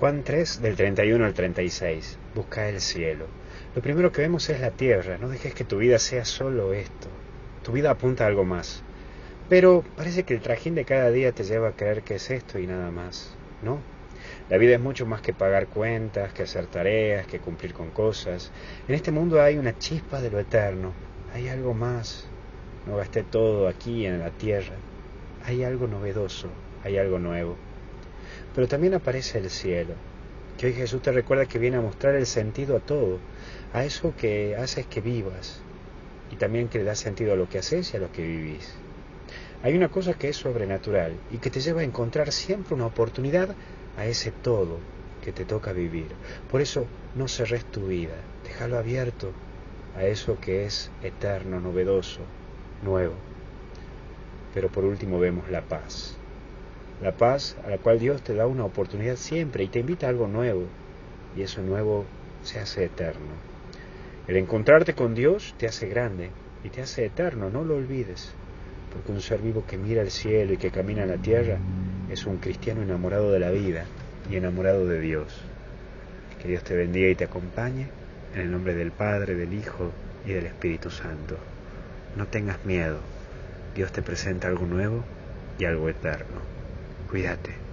Juan 3 del 31 al 36. Busca el cielo. Lo primero que vemos es la tierra. No dejes que tu vida sea solo esto. Tu vida apunta a algo más. Pero parece que el trajín de cada día te lleva a creer que es esto y nada más. ¿No? La vida es mucho más que pagar cuentas, que hacer tareas, que cumplir con cosas. En este mundo hay una chispa de lo eterno. Hay algo más. No gasté todo aquí en la tierra. Hay algo novedoso, hay algo nuevo. Pero también aparece el cielo, que hoy Jesús te recuerda que viene a mostrar el sentido a todo, a eso que haces que vivas y también que le da sentido a lo que haces y a lo que vivís. Hay una cosa que es sobrenatural y que te lleva a encontrar siempre una oportunidad a ese todo que te toca vivir. Por eso no cerres tu vida, déjalo abierto a eso que es eterno, novedoso, nuevo. Pero por último vemos la paz. La paz a la cual Dios te da una oportunidad siempre y te invita a algo nuevo. Y eso nuevo se hace eterno. El encontrarte con Dios te hace grande y te hace eterno, no lo olvides. Porque un ser vivo que mira el cielo y que camina en la tierra es un cristiano enamorado de la vida y enamorado de Dios. Que Dios te bendiga y te acompañe en el nombre del Padre, del Hijo y del Espíritu Santo. No tengas miedo. Dios te presenta algo nuevo y algo eterno. Cuídate.